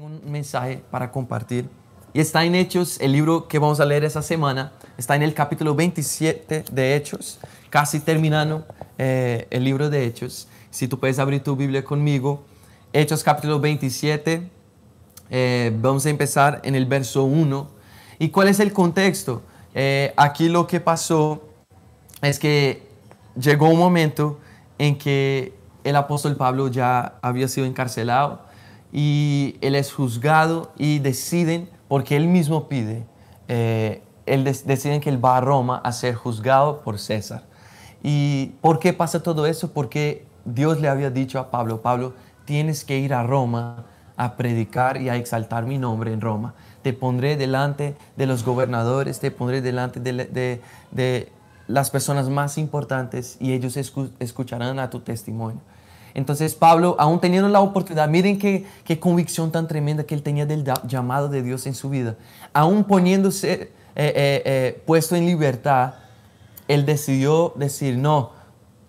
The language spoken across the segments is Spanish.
Un mensaje para compartir y está en Hechos, el libro que vamos a leer esa semana, está en el capítulo 27 de Hechos, casi terminando eh, el libro de Hechos. Si tú puedes abrir tu Biblia conmigo, Hechos capítulo 27, eh, vamos a empezar en el verso 1. ¿Y cuál es el contexto? Eh, aquí lo que pasó es que llegó un momento en que el apóstol Pablo ya había sido encarcelado y él es juzgado y deciden, porque él mismo pide, eh, deciden que él va a Roma a ser juzgado por César. ¿Y por qué pasa todo eso? Porque Dios le había dicho a Pablo, Pablo, tienes que ir a Roma a predicar y a exaltar mi nombre en Roma. Te pondré delante de los gobernadores, te pondré delante de, de las personas más importantes y ellos escucharán a tu testimonio. Entonces Pablo, aún teniendo la oportunidad, miren qué, convicción tan tremenda que él tenía del llamado de Dios en su vida, aún poniéndose eh, eh, eh, puesto en libertad, él decidió decir, no,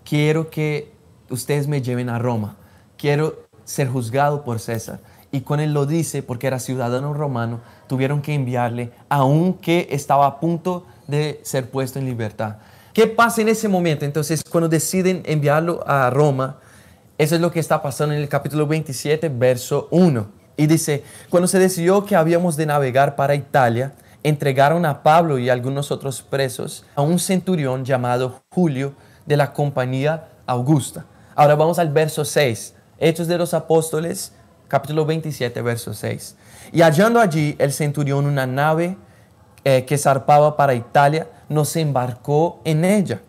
quiero que ustedes me lleven a Roma, quiero ser juzgado por César. Y con él lo dice, porque era ciudadano romano, tuvieron que enviarle, aunque estaba a punto de ser puesto en libertad. ¿Qué pasa en ese momento? Entonces, cuando deciden enviarlo a Roma, eso es lo que está pasando en el capítulo 27, verso 1. Y dice, cuando se decidió que habíamos de navegar para Italia, entregaron a Pablo y algunos otros presos a un centurión llamado Julio de la compañía Augusta. Ahora vamos al verso 6. Hechos de los Apóstoles, capítulo 27, verso 6. Y hallando allí el centurión una nave eh, que zarpaba para Italia, nos embarcó en ella.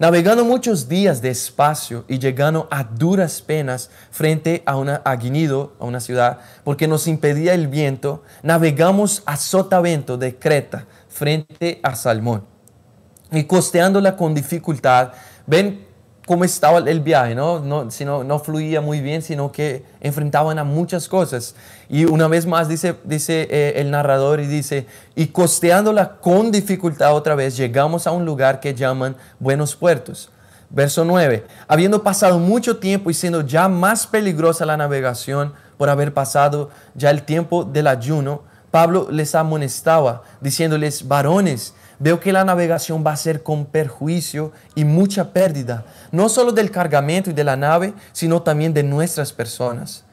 Navegando muchos días despacio y llegando a duras penas frente a, una, a a una ciudad, porque nos impedía el viento, navegamos a sotavento de Creta frente a Salmón. Y costeándola con dificultad, ven cómo estaba el viaje, ¿no? No, sino, no fluía muy bien, sino que enfrentaban a muchas cosas. Y una vez más dice, dice eh, el narrador y dice, y costeándola con dificultad otra vez, llegamos a un lugar que llaman Buenos Puertos. Verso 9, habiendo pasado mucho tiempo y siendo ya más peligrosa la navegación por haber pasado ya el tiempo del ayuno, Pablo les amonestaba, diciéndoles, varones, veo que la navegación va a ser con perjuicio y mucha pérdida, no solo del cargamento y de la nave, sino también de nuestras personas.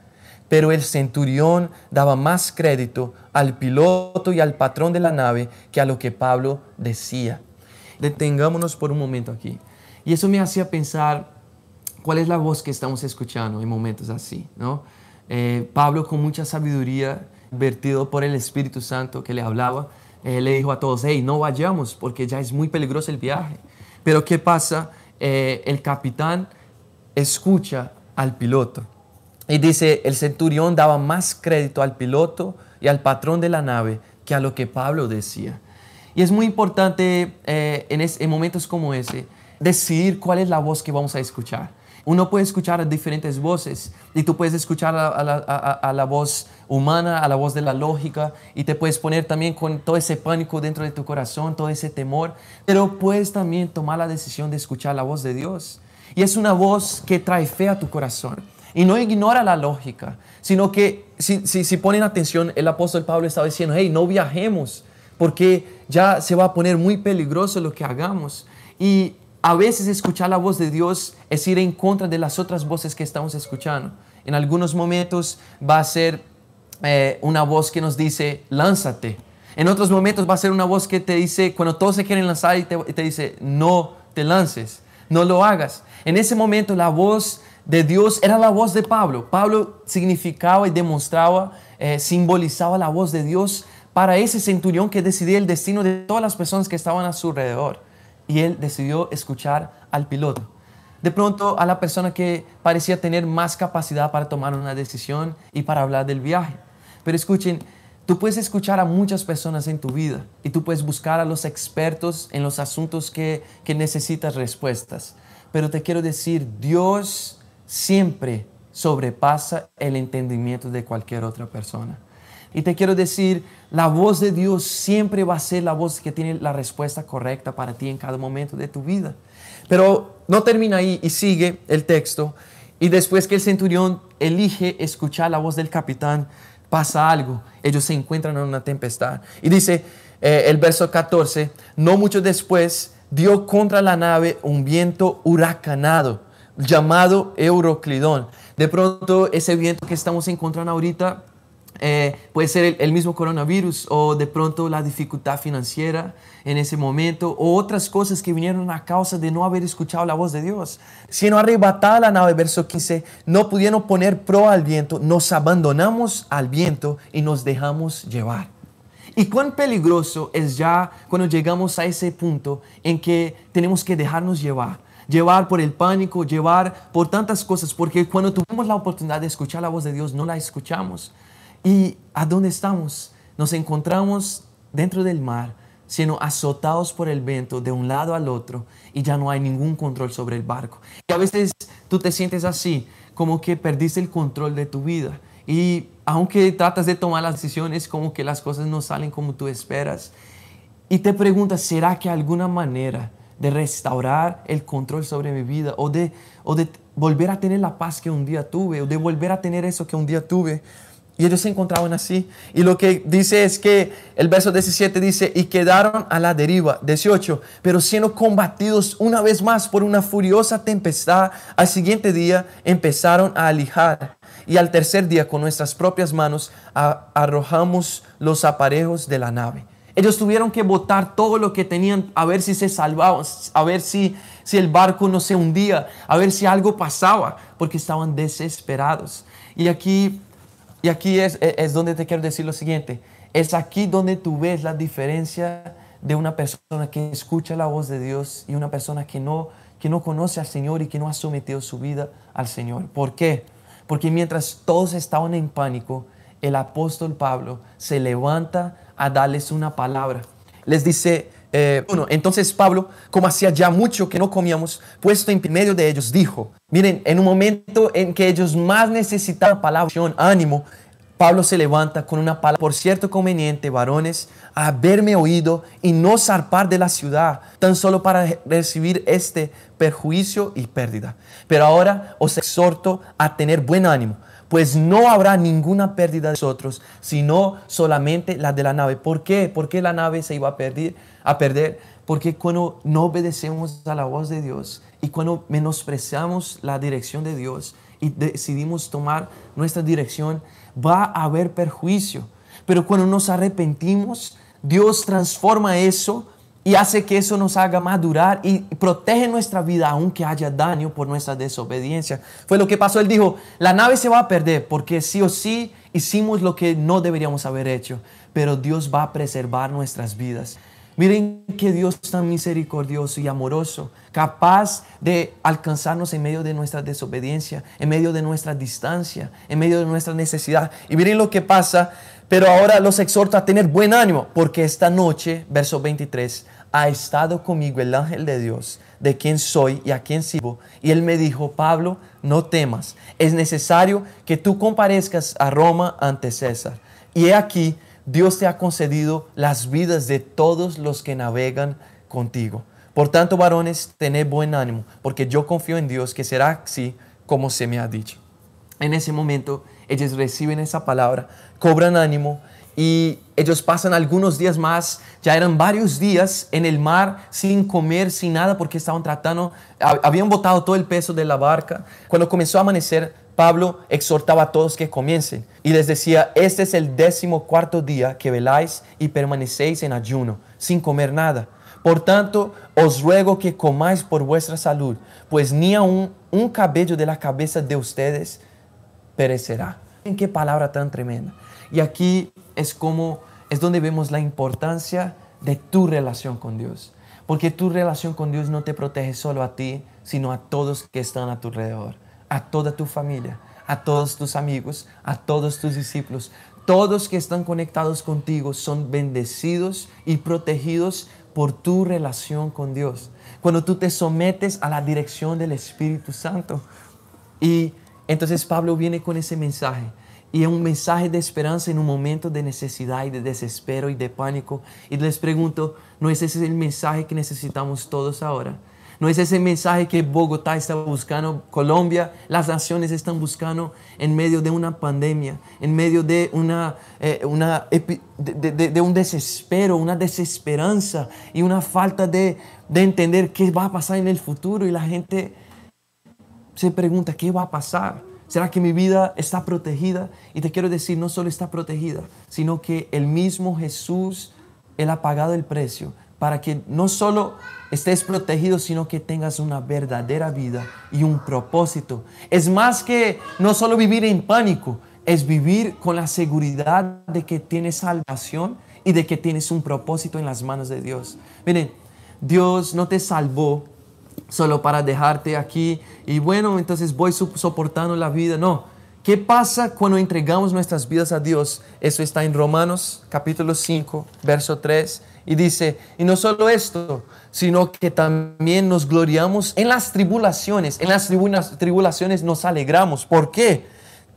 Pero el centurión daba más crédito al piloto y al patrón de la nave que a lo que Pablo decía. Detengámonos por un momento aquí. Y eso me hacía pensar cuál es la voz que estamos escuchando en momentos así. ¿no? Eh, Pablo con mucha sabiduría, vertido por el Espíritu Santo que le hablaba, eh, le dijo a todos, hey, no vayamos porque ya es muy peligroso el viaje. Pero ¿qué pasa? Eh, el capitán escucha al piloto. Y dice, el centurión daba más crédito al piloto y al patrón de la nave que a lo que Pablo decía. Y es muy importante eh, en, en momentos como ese decidir cuál es la voz que vamos a escuchar. Uno puede escuchar diferentes voces y tú puedes escuchar a, la voz humana, a la voz de la lógica y te puedes poner también con todo ese pánico dentro de tu corazón, todo ese temor, pero puedes también tomar la decisión de escuchar la voz de Dios. Y es una voz que trae fe a tu corazón y no ignora la lógica, sino que si, si, si ponen atención, el apóstol Pablo estaba diciendo, hey, no viajemos porque ya se va a poner muy peligroso lo que hagamos. Y a veces escuchar la voz de Dios es ir en contra de las otras voces que estamos escuchando. En algunos momentos va a ser eh, una voz que nos dice, lánzate. En otros momentos va a ser una voz que te dice, cuando todos se quieren lanzar y te, dice, no te lances, no lo hagas. En ese momento la voz de Dios era la voz de Pablo. Pablo significaba y demostraba, eh, simbolizaba la voz de Dios para ese centurión que decidía el destino de todas las personas que estaban a su alrededor y él decidió escuchar al piloto. De pronto a la persona que parecía tener más capacidad para tomar una decisión y para hablar del viaje. Pero escuchen, tú puedes escuchar a muchas personas en tu vida y tú puedes buscar a los expertos en los asuntos que, que necesitas respuestas. Pero te quiero decir, Dios siempre sobrepasa el entendimiento de cualquier otra persona. Y te quiero decir, la voz de Dios siempre va a ser la voz que tiene la respuesta correcta para ti en cada momento de tu vida. Pero no termina ahí y sigue el texto. Y después que el centurión elige escuchar la voz del capitán, pasa algo, ellos se encuentran en una tempestad. Y dice eh, el verso 14, no mucho después dio contra la nave un viento huracanado llamado Euroclidón. De pronto ese viento que estamos encontrando ahorita eh, puede ser el, mismo coronavirus o de pronto la dificultad financiera en ese momento o otras cosas que vinieron a causa de no haber escuchado la voz de Dios. Siendo arrebatada la nave, verso 15, no pudieron poner pro al viento, nos abandonamos al viento y nos dejamos llevar. Y cuán peligroso es ya cuando llegamos a ese punto en que tenemos que dejarnos llevar llevar por el pánico, llevar por tantas cosas, porque cuando tuvimos la oportunidad de escuchar la voz de Dios, no la escuchamos. ¿Y a dónde estamos? Nos encontramos dentro del mar, siendo azotados por el viento de un lado al otro y ya no hay ningún control sobre el barco. Y a veces tú te sientes así, como que perdiste el control de tu vida. Y aunque tratas de tomar las decisiones, como que las cosas no salen como tú esperas. Y te preguntas, ¿será que alguna manera de restaurar el control sobre mi vida o de, o de volver a tener la paz que un día tuve o de volver a tener eso que un día tuve? Y ellos se encontraban así. Y lo que dice es que el verso 17 dice, y quedaron a la deriva. 18, pero siendo combatidos una vez más por una furiosa tempestad, al siguiente día empezaron a alijar. Y al tercer día con nuestras propias manos arrojamos los aparejos de la nave. Ellos tuvieron que botar todo lo que tenían a ver si se salvaban, a ver si, si el barco no se hundía, a ver si algo pasaba, porque estaban desesperados. Y aquí y aquí es, es donde te quiero decir lo siguiente. Es aquí donde tú ves la diferencia de una persona que escucha la voz de Dios y una persona que no, que no conoce al Señor y que no ha sometido su vida al Señor. ¿Por qué? Porque mientras todos estaban en pánico, el apóstol Pablo se levanta a darles una palabra. Les dice, eh, entonces Pablo, como hacía ya mucho que no comíamos, puesto en medio de ellos, dijo, miren, en un momento en que ellos más necesitaban palabra, ánimo, Pablo se levanta con una palabra, por cierto conveniente, varones, haberme oído y no zarpar de la ciudad, tan solo para recibir este perjuicio y pérdida. Pero ahora os exhorto a tener buen ánimo pues no habrá ninguna pérdida de nosotros, sino solamente la de la nave. ¿Por qué? ¿Por qué la nave se iba a perder? A perder? Porque cuando no obedecemos a la voz de Dios y cuando menospreciamos la dirección de Dios y decidimos tomar nuestra dirección, va a haber perjuicio. Pero cuando nos arrepentimos, Dios transforma eso y hace que eso nos haga madurar y protege nuestra vida aunque haya daño por nuestra desobediencia. Fue lo que pasó. Él dijo, la nave se va a perder porque sí o sí hicimos lo que no deberíamos haber hecho, pero Dios va a preservar nuestras vidas. Miren que Dios tan misericordioso y amoroso, capaz de alcanzarnos en medio de nuestra desobediencia, en medio de nuestra distancia, en medio de nuestra necesidad. Y miren lo que pasa pero ahora los exhorto a tener buen ánimo, porque esta noche, verso 23, ha estado conmigo el ángel de Dios, de quien soy y a quien sirvo. Y él me dijo, Pablo, no temas, es necesario que tú comparezcas a Roma ante César. Y he aquí, Dios te ha concedido las vidas de todos los que navegan contigo. Por tanto, varones, tened buen ánimo, porque yo confío en Dios que será así como se me ha dicho. En ese momento, ellos reciben esa palabra, cobran ánimo y ellos pasan algunos días más, ya eran varios días en el mar sin comer, sin nada, porque estaban tratando, habían botado todo el peso de la barca. Cuando comenzó a amanecer, Pablo exhortaba a todos que comiencen y les decía, este es el décimo cuarto día que veláis y permanecéis en ayuno, sin comer nada. Por tanto, os ruego que comáis por vuestra salud, pues ni aun un cabello de la cabeza de ustedes perecerá. ¿En qué palabra tan tremenda? Y aquí es como, es donde vemos la importancia de tu relación con Dios. Porque tu relación con Dios no te protege solo a ti, sino a todos que están a tu alrededor, a toda tu familia, a todos tus amigos, a todos tus discípulos. Todos que están conectados contigo son bendecidos y protegidos por tu relación con Dios. Cuando tú te sometes a la dirección del Espíritu Santo. Y entonces Pablo viene con ese mensaje y es un mensaje de esperanza en un momento de necesidad y de desespero y de pánico. Y les pregunto, ¿no es ese el mensaje que necesitamos todos ahora? No es ese mensaje que Bogotá está buscando, Colombia, las naciones están buscando en medio de una pandemia, en medio de, una, eh, de, un desespero, una desesperanza y una falta de, de entender qué va a pasar en el futuro. Y la gente se pregunta, ¿qué va a pasar? ¿Será que mi vida está protegida? Y te quiero decir, no solo está protegida, sino que el mismo Jesús, Él ha pagado el precio para que no solo estés protegido, sino que tengas una verdadera vida y un propósito. Es más que no solo vivir en pánico, es vivir con la seguridad de que tienes salvación y de que tienes un propósito en las manos de Dios. Miren, Dios no te salvó solo para dejarte aquí y bueno, entonces voy soportando la vida. No. ¿Qué pasa cuando entregamos nuestras vidas a Dios? Eso está en Romanos capítulo 5, verso 3 y dice, y no solo esto, sino que también nos gloriamos en las tribulaciones. En las tribulaciones nos alegramos. ¿Por qué?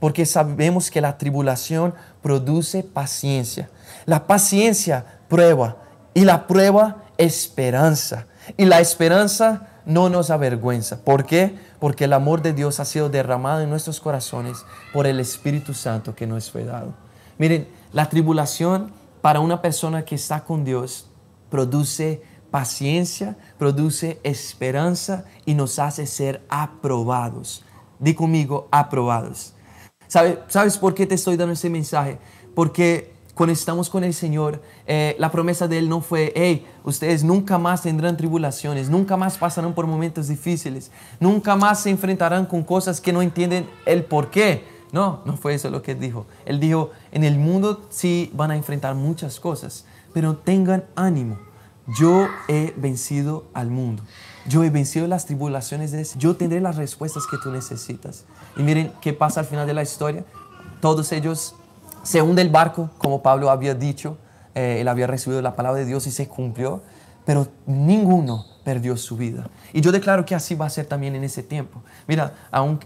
Porque sabemos que la tribulación produce paciencia. La paciencia prueba y la prueba esperanza. Y la esperanza no nos avergüenza. ¿Por qué? Porque el amor de Dios ha sido derramado en nuestros corazones por el Espíritu Santo que nos fue dado. Miren, la tribulación para una persona que está con Dios produce paciencia, produce esperanza y nos hace ser aprobados. Di conmigo, aprobados. ¿Sabes por qué te estoy dando ese mensaje? Porque cuando estamos con el Señor, eh, la promesa de Él no fue, hey, ustedes nunca más tendrán tribulaciones, nunca más pasarán por momentos difíciles, nunca más se enfrentarán con cosas que no entienden el por qué. No, no fue eso lo que dijo. Él dijo, en el mundo sí van a enfrentar muchas cosas, pero tengan ánimo. Yo he vencido al mundo. Yo he vencido las tribulaciones de ese. Yo tendré las respuestas que tú necesitas. Y miren qué pasa al final de la historia. Todos ellos se hunde el barco, como Pablo había dicho. Eh, él había recibido la palabra de Dios y se cumplió. Pero ninguno perdió su vida. Y yo declaro que así va a ser también en ese tiempo. Mira,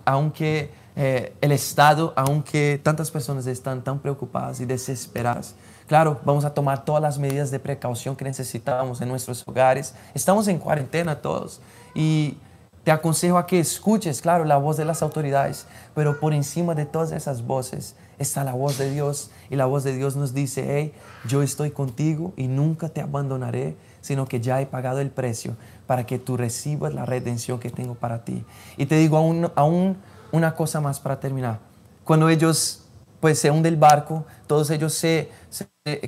aunque eh, el Estado, aunque tantas personas están tan preocupadas y desesperadas, claro, vamos a tomar todas las medidas de precaución que necesitamos en nuestros hogares. Estamos en cuarentena todos y te aconsejo a que escuches, claro, la voz de las autoridades, pero por encima de todas esas voces está la voz de Dios y la voz de Dios nos dice, hey, yo estoy contigo y nunca te abandonaré, sino que ya he pagado el precio para que tú recibas la redención que tengo para ti. Y te digo aún, aún una cosa más para terminar. Cuando ellos pues se hunde el barco, todos ellos se,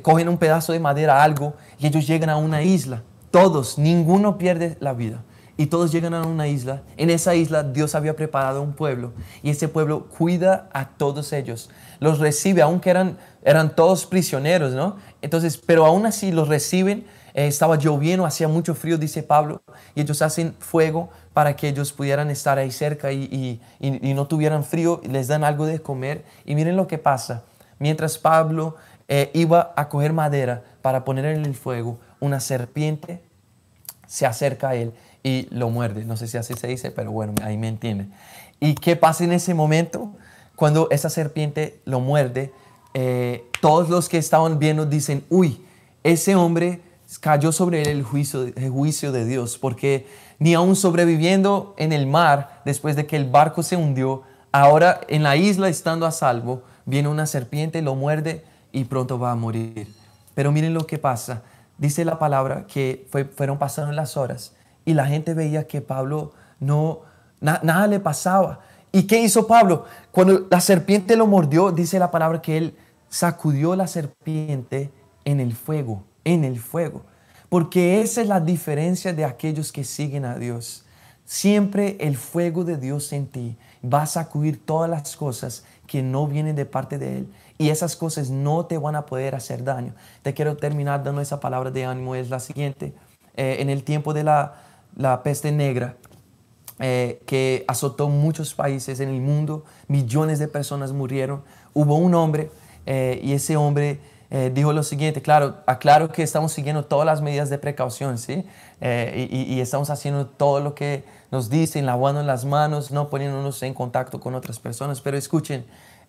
cogen un pedazo de madera, algo, y ellos llegan a una isla. Todos, ninguno pierde la vida. Y todos llegan a una isla. En esa isla Dios había preparado un pueblo y ese pueblo cuida a todos ellos. Los recibe, aunque eran, eran todos prisioneros, ¿no? Entonces, pero aún así los reciben eh, estaba lloviendo, hacía mucho frío, dice Pablo, y ellos hacen fuego para que ellos pudieran estar ahí cerca y, no tuvieran frío, les dan algo de comer. Y miren lo que pasa. Mientras Pablo eh, iba a coger madera para poner en el fuego, una serpiente se acerca a él y lo muerde. No sé si así se dice, pero bueno, ahí me entiende. ¿Y qué pasa en ese momento? Cuando esa serpiente lo muerde, eh, todos los que estaban viendo dicen, uy, ese hombre cayó sobre él el juicio, el juicio de Dios, porque ni aún sobreviviendo en el mar, después de que el barco se hundió, ahora en la isla estando a salvo, viene una serpiente, lo muerde y pronto va a morir. Pero miren lo que pasa. Dice la palabra que fueron pasando las horas y la gente veía que Pablo no, nada le pasaba. ¿Y qué hizo Pablo? Cuando la serpiente lo mordió, dice la palabra que él sacudió la serpiente en el fuego en el fuego. Porque esa es la diferencia de aquellos que siguen a Dios. Siempre el fuego de Dios en ti va a sacudir todas las cosas que no vienen de parte de Él. Y esas cosas no te van a poder hacer daño. Te quiero terminar dando esa palabra de ánimo. Es la siguiente. Eh, en el tiempo de la, peste negra, eh, que azotó muchos países en el mundo, millones de personas murieron. Hubo un hombre eh, y ese hombre eh, dijo lo siguiente, claro, aclaro que estamos siguiendo todas las medidas de precaución, ¿sí? Eh, y, estamos haciendo todo lo que nos dicen, lavando las manos, no poniéndonos en contacto con otras personas, pero escuchen,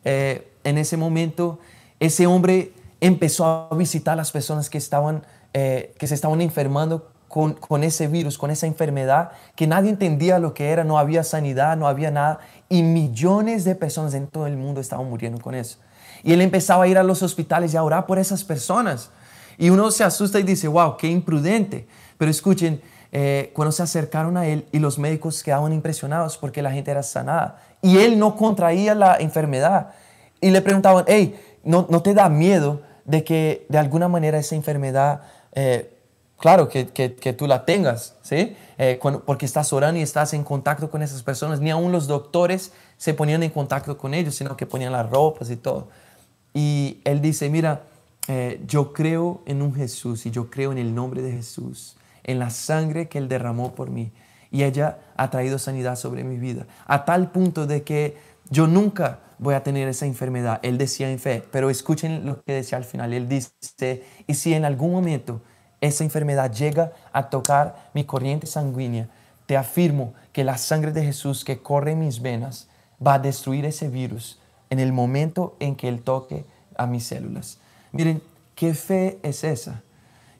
eh, en ese momento ese hombre empezó a visitar a las personas que, estaban, que se estaban enfermando con, con, ese virus, con esa enfermedad, que nadie entendía lo que era, no había sanidad, no había nada, y millones de personas en todo el mundo estaban muriendo con eso. Y él empezaba a ir a los hospitales y a orar por esas personas. Y uno se asusta y dice, wow, qué imprudente. Pero escuchen, eh, cuando se acercaron a él y los médicos quedaban impresionados porque la gente era sanada y él no contraía la enfermedad. Y le preguntaban, hey, ¿no, no te da miedo de que de alguna manera esa enfermedad, eh, claro, que, que, tú la tengas, ¿sí? Eh, porque estás orando y estás en contacto con esas personas. Ni aún los doctores se ponían en contacto con ellos, sino que ponían las ropas y todo. Y él dice, mira, yo creo en un Jesús y yo creo en el nombre de Jesús en la sangre que Él derramó por mí. Y ella ha traído sanidad sobre mi vida. A tal punto de que yo nunca voy a tener esa enfermedad. Él decía en fe. Pero escuchen lo que decía al final. Él dice, y si en algún momento esa enfermedad llega a tocar mi corriente sanguínea, te afirmo que la sangre de Jesús que corre en mis venas va a destruir ese virus en el momento en que Él toque a mis células. Miren, ¿qué fe es esa?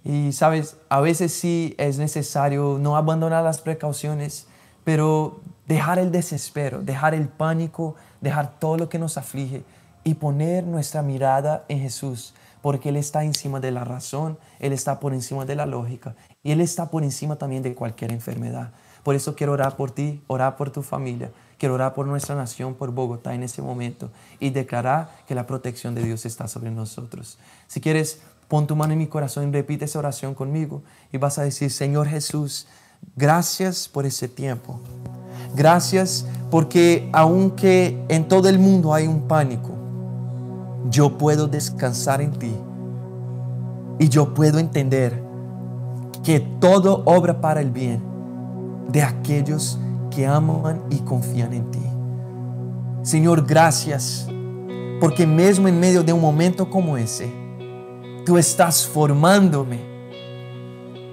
Y sabes, a veces sí es necesario no abandonar las precauciones, pero dejar el desespero, dejar el pánico, dejar todo lo que nos aflige y poner nuestra mirada en Jesús, porque Él está encima de la razón, Él está por encima de la lógica y Él está por encima también de cualquier enfermedad. Por eso quiero orar por ti, orar por tu familia, quiero orar por nuestra nación, por Bogotá en ese momento y declarar que la protección de Dios está sobre nosotros. Si quieres Pon tu mano en mi corazón y repite esa oración conmigo y vas a decir, Señor Jesús, gracias por ese tiempo. Gracias porque aunque en todo el mundo hay un pánico, yo puedo descansar en ti y yo puedo entender que todo obra para el bien de aquellos que aman y confían en ti. Señor, gracias porque mesmo en medio de un momento como ese, Tú estás formándome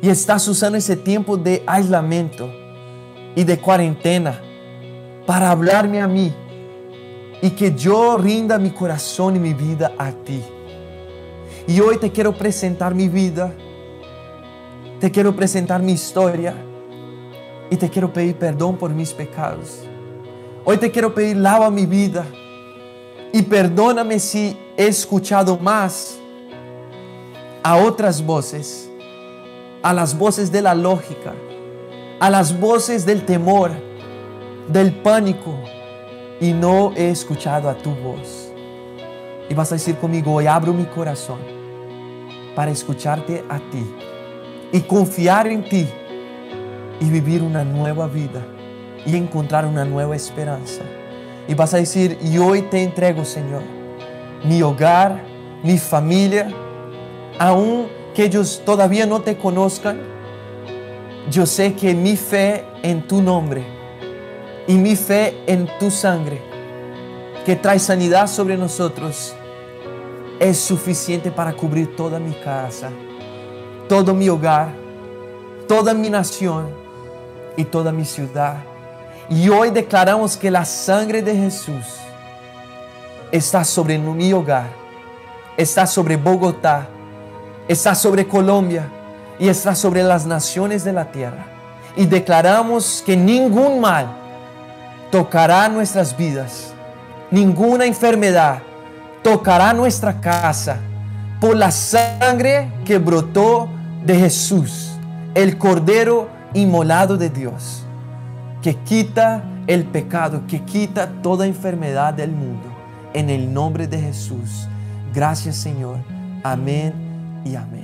y estás usando ese tiempo de aislamiento y de cuarentena para hablarme a mí y que yo rinda mi corazón y mi vida a ti. Y hoy te quiero presentar mi vida, te quiero presentar mi historia y te quiero pedir perdón por mis pecados. Hoy te quiero pedir lava mi vida y perdóname si he escuchado más a otras voces, a las voces de la lógica, a las voces del temor, del pánico, y no he escuchado a tu voz. Y vas a decir conmigo, hoy abro mi corazón para escucharte a ti y confiar en ti y vivir una nueva vida y encontrar una nueva esperanza. Y vas a decir, y hoy te entrego, Señor, mi hogar, mi familia, aun que ellos todavía no te conozcan, yo sé que mi fe en tu nombre y mi fe en tu sangre, que trae sanidad sobre nosotros, es suficiente para cubrir toda mi casa, todo mi hogar, toda mi nación y toda mi ciudad. Y hoy declaramos que la sangre de Jesús está sobre mi hogar, está sobre Bogotá, está sobre Colombia y está sobre las naciones de la tierra. Y declaramos que ningún mal tocará nuestras vidas, ninguna enfermedad tocará nuestra casa por la sangre que brotó de Jesús, el Cordero inmolado de Dios, que quita el pecado, que quita toda enfermedad del mundo. En el nombre de Jesús. Gracias Señor. Amén y amén.